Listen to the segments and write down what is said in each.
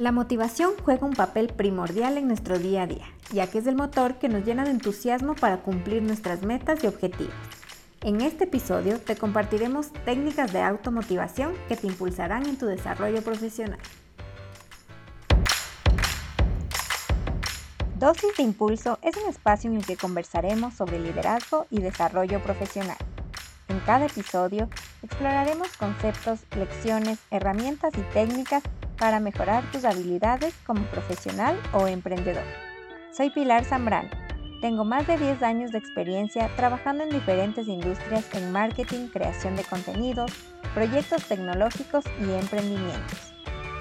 La motivación juega un papel primordial en nuestro día a día, ya que es el motor que nos llena de entusiasmo para cumplir nuestras metas y objetivos. En este episodio te compartiremos técnicas de automotivación que te impulsarán en tu desarrollo profesional. Dosis de Impulso es un espacio en el que conversaremos sobre liderazgo y desarrollo profesional. En cada episodio exploraremos conceptos, lecciones, herramientas y técnicas para mejorar tus habilidades como profesional o emprendedor. Soy Pilar Zambrano. Tengo más de 10 años de experiencia trabajando en diferentes industrias en marketing, creación de contenidos, proyectos tecnológicos y emprendimientos.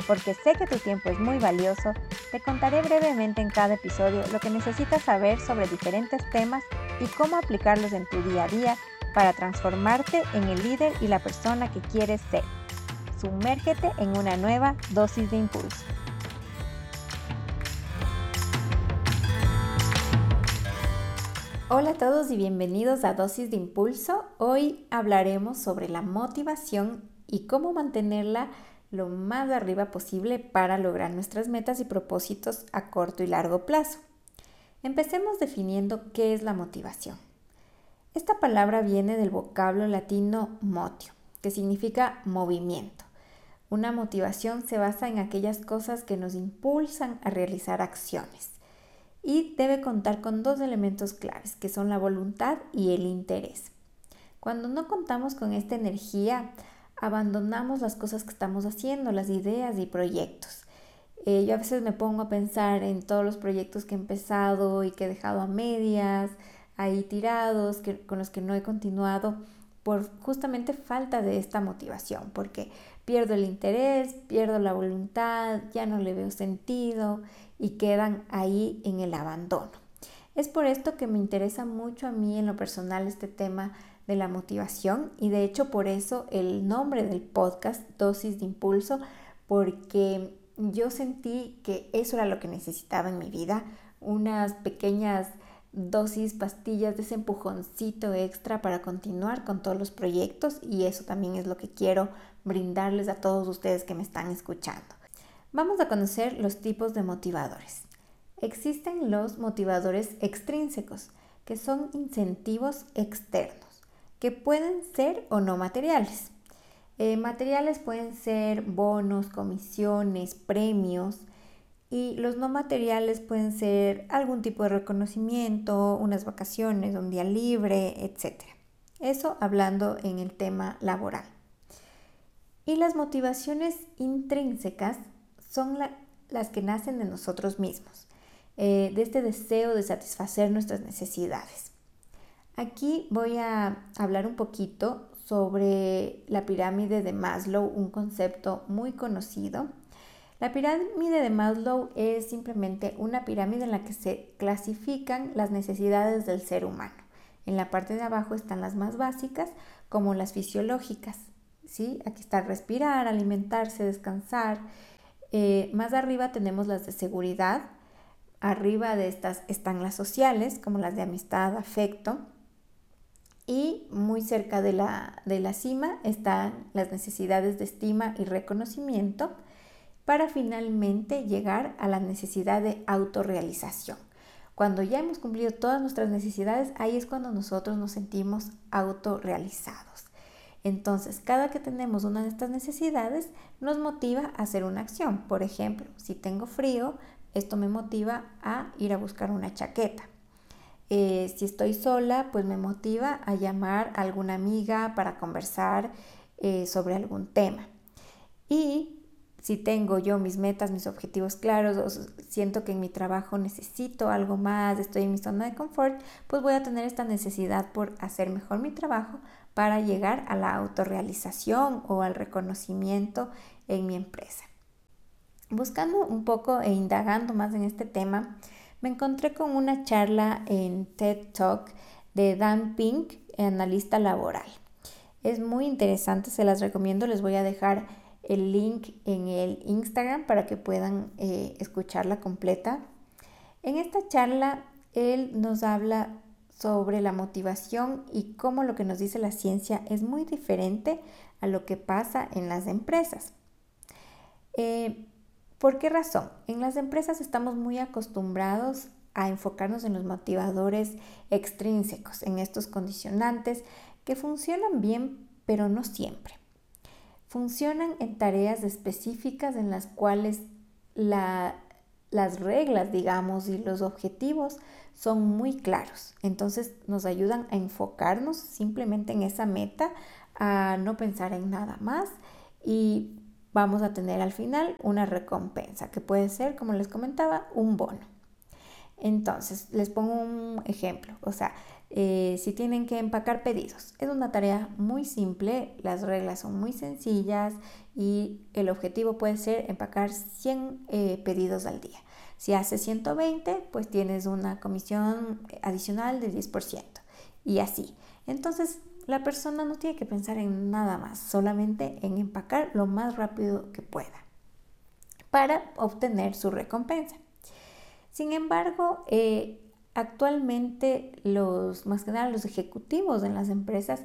Porque sé que tu tiempo es muy valioso, te contaré brevemente en cada episodio lo que necesitas saber sobre diferentes temas y cómo aplicarlos en tu día a día para transformarte en el líder y la persona que quieres ser. Sumérgete en una nueva dosis de impulso. Hola a todos y bienvenidos a Dosis de Impulso. Hoy hablaremos sobre la motivación y cómo mantenerla lo más arriba posible para lograr nuestras metas y propósitos a corto y largo plazo. Empecemos definiendo qué es la motivación. Esta palabra viene del vocablo latino motio, que significa movimiento. Una motivación se basa en aquellas cosas que nos impulsan a realizar acciones y debe contar con dos elementos claves, que son la voluntad y el interés. Cuando no contamos con esta energía, abandonamos las cosas que estamos haciendo, las ideas y proyectos. Eh, yo a veces me pongo a pensar en todos los proyectos que he empezado y que he dejado a medias, ahí tirados, con los que no he continuado por justamente falta de esta motivación, porque pierdo el interés, pierdo la voluntad, ya no le veo sentido y quedan ahí en el abandono. Es por esto que me interesa mucho a mí en lo personal este tema de la motivación y de hecho por eso el nombre del podcast, Dosis de Impulso, porque yo sentí que eso era lo que necesitaba en mi vida, unas pequeñas dosis, pastillas de ese empujoncito extra para continuar con todos los proyectos y eso también es lo que quiero brindarles a todos ustedes que me están escuchando. Vamos a conocer los tipos de motivadores. Existen los motivadores extrínsecos, que son incentivos externos, que pueden ser o no materiales. Eh, materiales pueden ser bonos, comisiones, premios, y los no materiales pueden ser algún tipo de reconocimiento, unas vacaciones, un día libre, etc. Eso hablando en el tema laboral. Y las motivaciones intrínsecas son las que nacen de nosotros mismos, eh, de este deseo de satisfacer nuestras necesidades. Aquí voy a hablar un poquito sobre la pirámide de Maslow, un concepto muy conocido la pirámide de Maslow es simplemente una pirámide en la que se clasifican las necesidades del ser humano. En la parte de abajo están las más básicas, como las fisiológicas. ¿sí? Aquí está respirar, alimentarse, descansar. Eh, más arriba tenemos las de seguridad. Arriba de estas están las sociales, como las de amistad, afecto. Y muy cerca de la, de la cima están las necesidades de estima y reconocimiento para finalmente llegar a la necesidad de autorrealización. Cuando ya hemos cumplido todas nuestras necesidades, ahí es cuando nosotros nos sentimos autorrealizados. Entonces, cada que tenemos una de estas necesidades, nos motiva a hacer una acción. Por ejemplo, si tengo frío, esto me motiva a ir a buscar una chaqueta. Eh, si estoy sola, pues me motiva a llamar a alguna amiga para conversar eh, sobre algún tema. Y si tengo yo mis metas, mis objetivos claros, o siento que en mi trabajo necesito algo más, estoy en mi zona de confort, pues voy a tener esta necesidad por hacer mejor mi trabajo para llegar a la autorrealización o al reconocimiento en mi empresa. Buscando un poco e indagando más en este tema, me encontré con una charla en TED Talk de Dan Pink, analista laboral. Es muy interesante, se las recomiendo, les voy a dejar el link en el Instagram para que puedan eh, escucharla completa. En esta charla, él nos habla sobre la motivación y cómo lo que nos dice la ciencia es muy diferente a lo que pasa en las empresas. Eh, ¿Por qué razón? En las empresas estamos muy acostumbrados a enfocarnos en los motivadores extrínsecos, en estos condicionantes que funcionan bien, pero no siempre. Funcionan en tareas específicas en las cuales las reglas, digamos, y los objetivos son muy claros. Entonces nos ayudan a enfocarnos simplemente en esa meta, a no pensar en nada más y vamos a tener al final una recompensa que puede ser, como les comentaba, un bono. Entonces, les pongo un ejemplo, o sea, eh, si tienen que empacar pedidos, es una tarea muy simple, las reglas son muy sencillas y el objetivo puede ser empacar 100 eh, pedidos al día. Si haces 120, pues tienes una comisión adicional del 10% y así. Entonces, la persona no tiene que pensar en nada más, solamente en empacar lo más rápido que pueda para obtener su recompensa. Sin embargo, eh, actualmente los, más que nada los ejecutivos en las empresas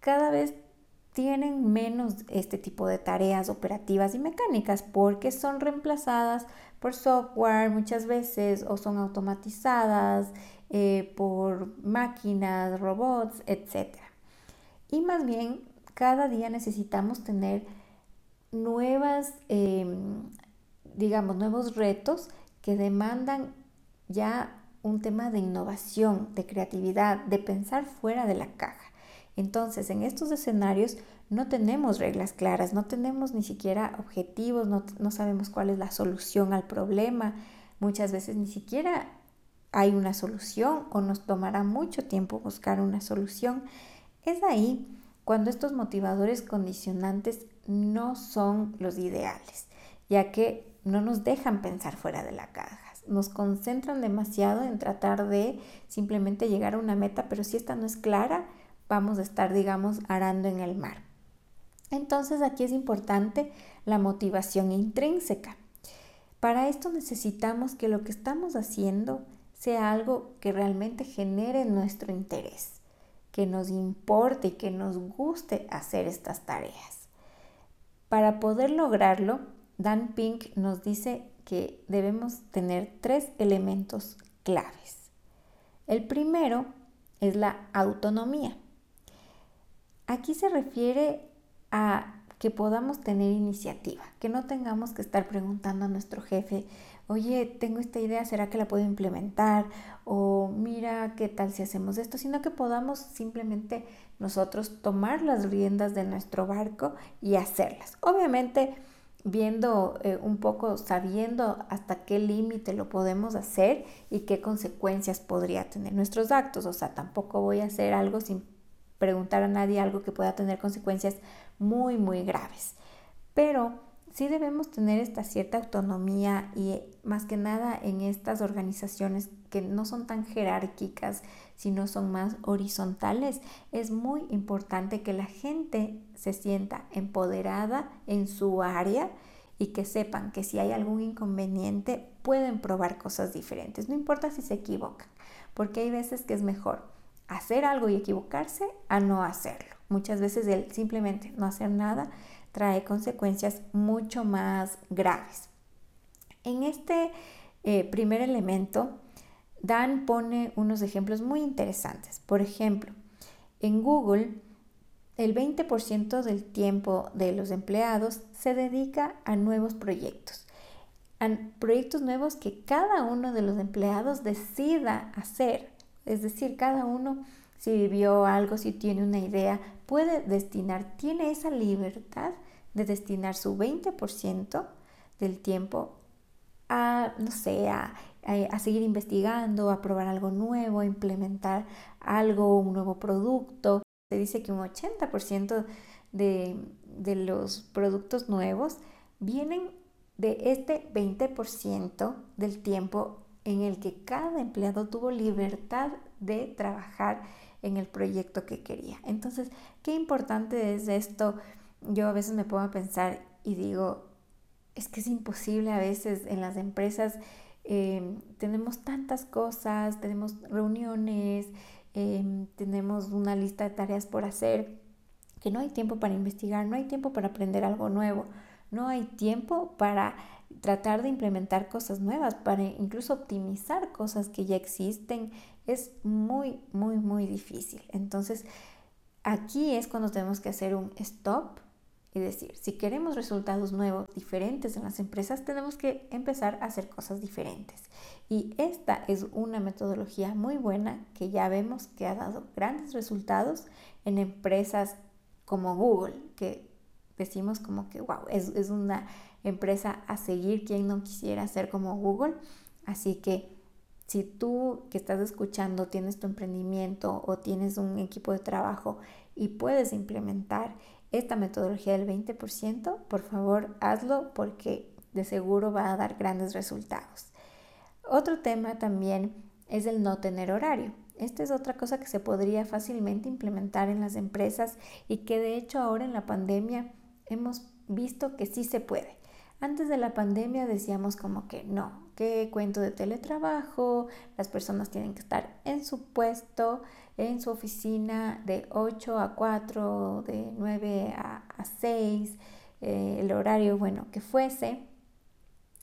cada vez tienen menos este tipo de tareas operativas y mecánicas porque son reemplazadas por software muchas veces o son automatizadas eh, por máquinas, robots, etc. Y más bien, cada día necesitamos tener nuevas, em, digamos, nuevos retos que demandan ya un tema de innovación, de creatividad, de pensar fuera de la caja. Entonces, en estos escenarios no tenemos reglas claras, no tenemos ni siquiera objetivos, no, no sabemos cuál es la solución al problema. Muchas veces ni siquiera hay una solución o nos tomará mucho tiempo buscar una solución, es ahí cuando estos motivadores condicionantes no son los ideales, ya que no nos dejan pensar fuera de la caja, nos concentran demasiado en tratar de simplemente llegar a una meta, pero si esta no es clara, vamos a estar, digamos, arando en el mar. Entonces aquí es importante la motivación intrínseca. Para esto necesitamos que lo que estamos haciendo sea algo que realmente genere nuestro interés, que nos importe y que nos guste hacer estas tareas. Para poder lograrlo, Dan Pink nos dice que debemos tener tres elementos claves. El primero es la autonomía. Aquí se refiere a que podamos tener iniciativa, que no tengamos que estar preguntando a nuestro jefe, oye, tengo esta idea, ¿será que la puedo implementar? O mira, ¿qué tal si hacemos esto? Sino que podamos simplemente nosotros tomar las riendas de nuestro barco y hacerlas. Obviamente, viendo eh, un poco, sabiendo hasta qué límite lo podemos hacer y qué consecuencias podría tener nuestros actos. O sea, tampoco voy a hacer algo sin preguntar a nadie algo que pueda tener consecuencias muy, muy graves. Pero sí debemos tener esta cierta autonomía y más que nada en estas organizaciones que no son tan jerárquicas, sino son más horizontales, es muy importante que la gente se sienta empoderada en su área y que sepan que si hay algún inconveniente pueden probar cosas diferentes, no importa si se equivocan, porque hay veces que es mejor hacer algo y equivocarse a no hacerlo. Muchas veces el simplemente no hacer nada trae consecuencias mucho más graves. En este eh, primer elemento, Dan pone unos ejemplos muy interesantes. Por ejemplo, en Google, el 20% del tiempo de los empleados se dedica a nuevos proyectos, a proyectos nuevos que cada uno de los empleados decida hacer. Es decir, cada uno, si vio algo, si tiene una idea, puede destinar, tiene esa libertad de destinar su 20% del tiempo a, no sé, a, seguir investigando, a probar algo nuevo, a implementar algo, un nuevo producto. Se dice que un 80% de, de los productos nuevos vienen de este 20% del tiempo en el que cada empleado tuvo libertad de trabajar en el proyecto que quería. Entonces, qué importante es esto yo a veces me pongo a pensar y digo, es que es imposible a veces en las empresas, em, tenemos tantas cosas, tenemos reuniones, em, tenemos una lista de tareas por hacer, que no hay tiempo para investigar, no hay tiempo para aprender algo nuevo, no hay tiempo para tratar de implementar cosas nuevas, para incluso optimizar cosas que ya existen, es muy, muy, muy difícil. Entonces, aquí es cuando tenemos que hacer un stop y decir, si queremos resultados nuevos, diferentes en las empresas, tenemos que empezar a hacer cosas diferentes. Y esta es una metodología muy buena que ya vemos que ha dado grandes resultados en empresas como Google, que decimos como que, wow, es, es una empresa a seguir, quien no quisiera ser como Google. Así que si tú que estás escuchando tienes tu emprendimiento o tienes un equipo de trabajo y puedes implementar esta metodología del 20%, por favor hazlo porque de seguro va a dar grandes resultados. Otro tema también es el no tener horario. Esta es otra cosa que se podría fácilmente implementar en las empresas y que de hecho ahora en la pandemia hemos visto que sí se puede. Antes de la pandemia decíamos como que no, que cuento de teletrabajo, las personas tienen que estar en su puesto, en su oficina de 8 a 4, de 9 a, 6, eh, el horario, bueno, que fuese.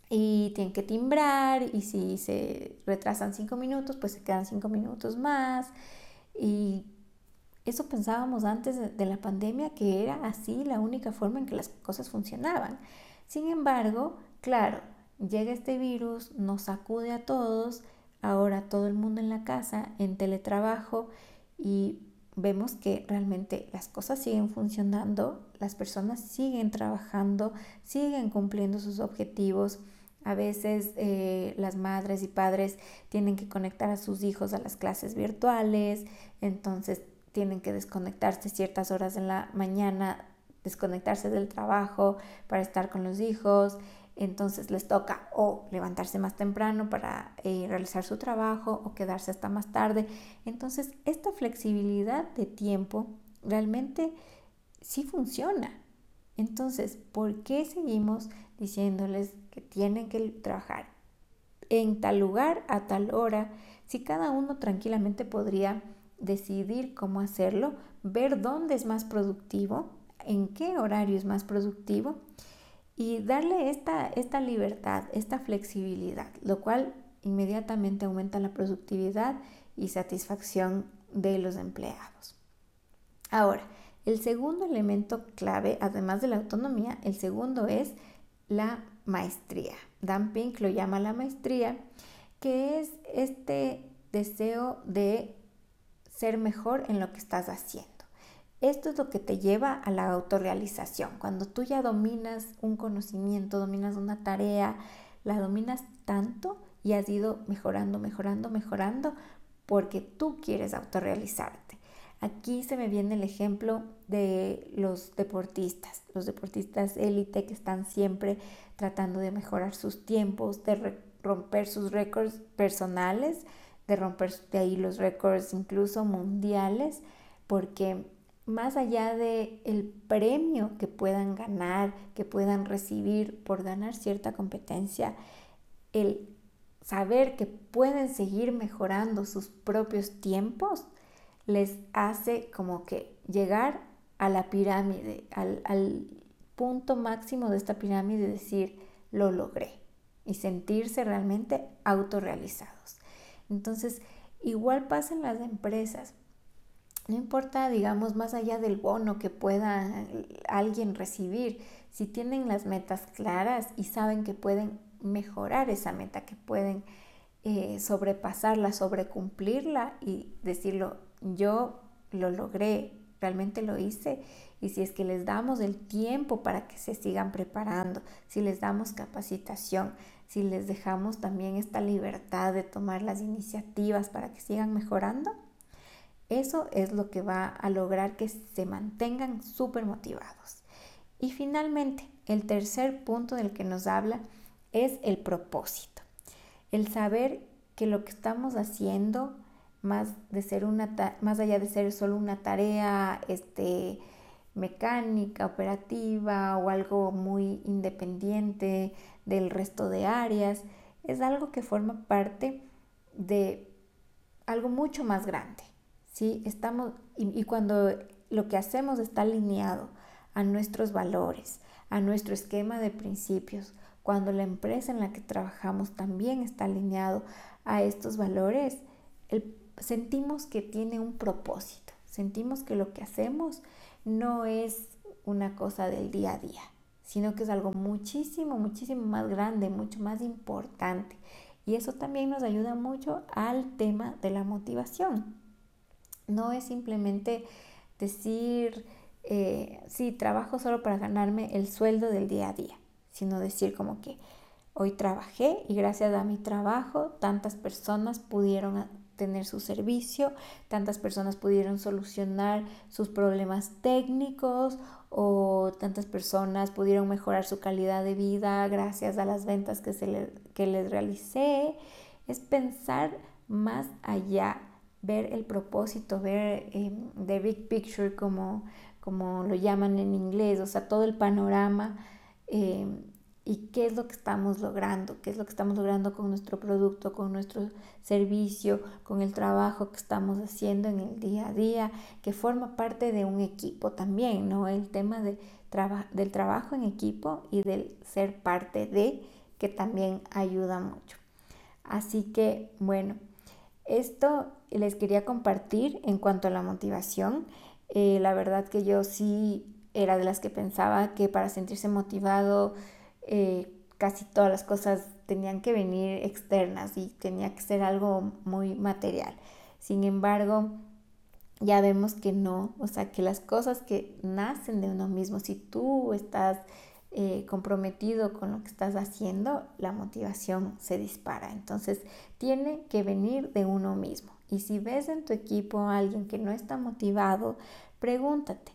Y tienen que timbrar y si se retrasan 5 minutos, pues se quedan 5 minutos más. Y eso pensábamos antes de la pandemia que era así la única forma en que las cosas funcionaban. Sin embargo, claro, llega este virus, nos sacude a todos, ahora todo el mundo en la casa, en teletrabajo y vemos que realmente las cosas siguen funcionando, las personas siguen trabajando, siguen cumpliendo sus objetivos. A veces eh, las madres y padres tienen que conectar a sus hijos a las clases virtuales, entonces tienen que desconectarse ciertas horas en la mañana desconectarse del trabajo para estar con los hijos, entonces les toca o levantarse más temprano para eh, realizar su trabajo o quedarse hasta más tarde. Entonces esta flexibilidad de tiempo realmente sí funciona. Entonces, ¿por qué seguimos diciéndoles que tienen que trabajar en tal lugar a tal hora si cada uno tranquilamente podría decidir cómo hacerlo, ver dónde es más productivo en qué horario es más productivo y darle esta, esta libertad, esta flexibilidad, lo cual inmediatamente aumenta la productividad y satisfacción de los empleados. Ahora, el segundo elemento clave, además de la autonomía, el segundo es la maestría. Dan Pink lo llama la maestría, que es este deseo de ser mejor en lo que estás haciendo. Esto es lo que te lleva a la autorrealización. Cuando tú ya dominas un conocimiento, dominas una tarea, la dominas tanto y has ido mejorando, mejorando, mejorando porque tú quieres autorrealizarte. Aquí se me viene el ejemplo de los deportistas, los deportistas élite que están siempre tratando de mejorar sus tiempos, de romper sus récords personales, de romper de ahí los récords incluso mundiales, porque más allá de el premio que puedan ganar, que puedan recibir por ganar cierta competencia, el saber que pueden seguir mejorando sus propios tiempos les hace como que llegar a la pirámide, al, al punto máximo de esta pirámide y decir, lo logré y sentirse realmente autorrealizados. Entonces, igual pasa en las empresas. No importa, digamos, más allá del bono que pueda alguien recibir, si tienen las metas claras y saben que pueden mejorar esa meta, que pueden eh, sobrepasarla, sobrecumplirla y decirlo, yo lo logré, realmente lo hice. Y si es que les damos el tiempo para que se sigan preparando, si les damos capacitación, si les dejamos también esta libertad de tomar las iniciativas para que sigan mejorando, eso es lo que va a lograr que se mantengan súper motivados. Y finalmente, el tercer punto del que nos habla es el propósito. El saber que lo que estamos haciendo, más, de ser una más allá de ser solo una tarea este, mecánica, operativa o algo muy independiente del resto de áreas, es algo que forma parte de algo mucho más grande. ¿Sí? Estamos, y, cuando lo que hacemos está alineado a nuestros valores, a nuestro esquema de principios, cuando la empresa en la que trabajamos también está alineado a estos valores, sentimos que tiene un propósito, sentimos que lo que hacemos no es una cosa del día a día, sino que es algo muchísimo, muchísimo más grande, mucho más importante. Y eso también nos ayuda mucho al tema de la motivación. No es simplemente decir, eh, sí, trabajo solo para ganarme el sueldo del día a día sino decir como que hoy trabajé y gracias a mi trabajo tantas personas pudieron tener su servicio, tantas personas pudieron solucionar sus problemas técnicos o tantas personas pudieron mejorar su calidad de vida gracias a las ventas que, se que les realicé. Es pensar más allá, ver el propósito, ver eh, the big picture como, como lo llaman en inglés, o sea, todo el panorama Em, y qué es lo que estamos logrando, qué es lo que estamos logrando con nuestro producto, con nuestro servicio, con el trabajo que estamos haciendo en el día a día, que forma parte de un equipo también, ¿no? El tema de del trabajo en equipo y del ser parte de, que también ayuda mucho. Así que, bueno, esto les quería compartir en cuanto a la motivación. Eh, la verdad que yo sí era de las que pensaba que para sentirse motivado eh, casi todas las cosas tenían que venir externas y tenía que ser algo muy material. Sin embargo, ya vemos que no, o sea, que las cosas que nacen de uno mismo, si tú estás eh, comprometido con lo que estás haciendo, la motivación se dispara. Entonces, tiene que venir de uno mismo. Y si ves en tu equipo a alguien que no está motivado, pregúntate,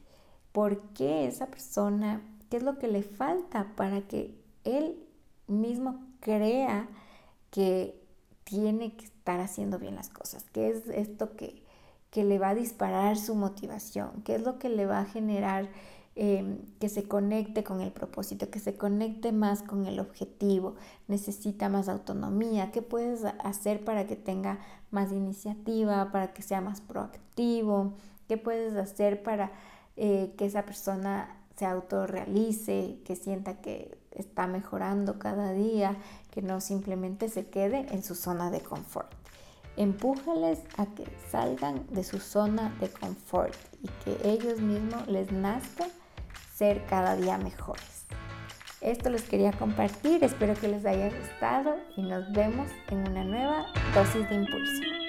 por qué esa persona, qué es lo que le falta para que él mismo crea que tiene que estar haciendo bien las cosas, qué es esto que, le va a disparar su motivación, qué es lo que le va a generar em, que se conecte con el propósito, que se conecte más con el objetivo, necesita más autonomía, qué puedes hacer para que tenga más iniciativa, para que sea más proactivo, qué puedes hacer para eh, que esa persona se autorrealice, que sienta que está mejorando cada día, que no simplemente se quede en su zona de confort. Empújales a que salgan de su zona de confort y que ellos mismos les nazca ser cada día mejores. Esto les quería compartir, espero que les haya gustado y nos vemos en una nueva dosis de impulso.